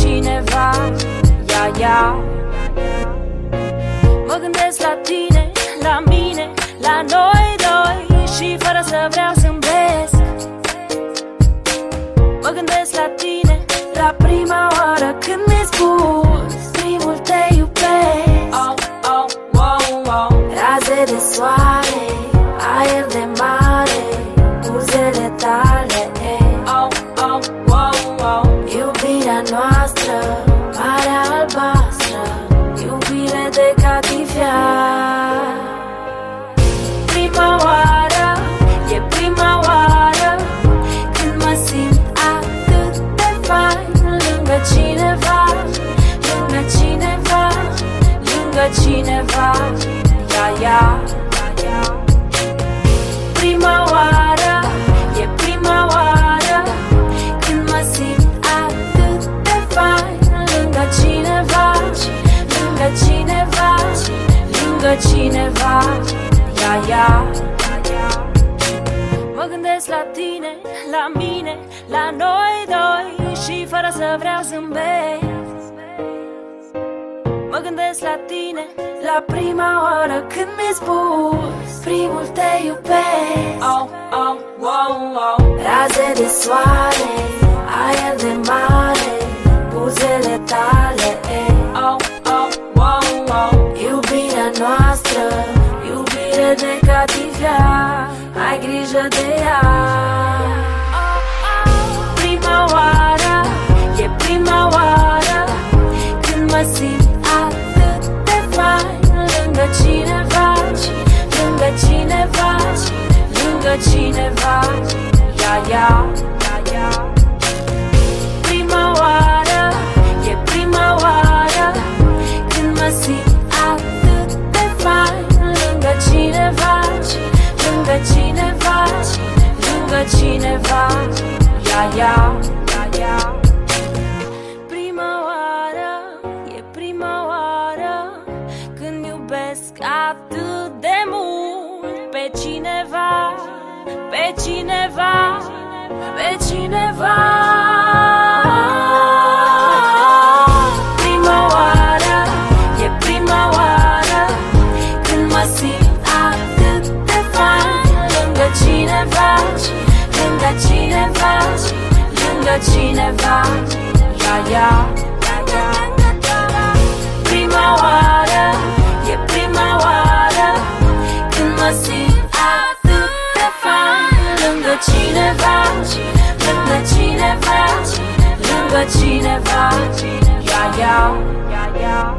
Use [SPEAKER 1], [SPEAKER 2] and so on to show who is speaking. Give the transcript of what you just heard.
[SPEAKER 1] cineva. Ia, ia. Mă gândesc la tine, la mine, la noi doi Și fără să vreau zâmbesc Mă gândesc la tine, la prima oară când mi-ai spus Primul te iubesc.
[SPEAKER 2] Oh, oh, wow, wow
[SPEAKER 1] Raze de soare, aer de mare Buzele tale, eh.
[SPEAKER 2] Oh, oh, wow,
[SPEAKER 1] de catifea Prima oară, e prima oară Când mă simt atât de fain Lângă cineva, lângă cineva Lângă cineva, ia, ia. Prima ia, ia Mă gândesc la tine, la mine, la noi doi Și fără să vreau zâmbesc Mă gândesc la tine, la prima oară când mi-ai spus Primul te iubesc.
[SPEAKER 2] Oh, oh, wow, wow
[SPEAKER 1] Raze de soare, catifea Ai grijă de ea. Prima oară, e prima oară Când mă simt atât de fain Lângă cineva, lângă cineva Lângă cineva, ia, ia, ia, ia Lângă cineva, ia, ia, ia, ia. Prima oară, e prima oară Când iubesc atât de mult Pe cineva, pe cineva, pe cineva cineva Lângă cineva, ia, ia, ia, ia. Prima oară, e prima oară. Când mă simt atât de fain. Lângă cineva, lângă cineva Lângă cineva, ia, ia, ia, ia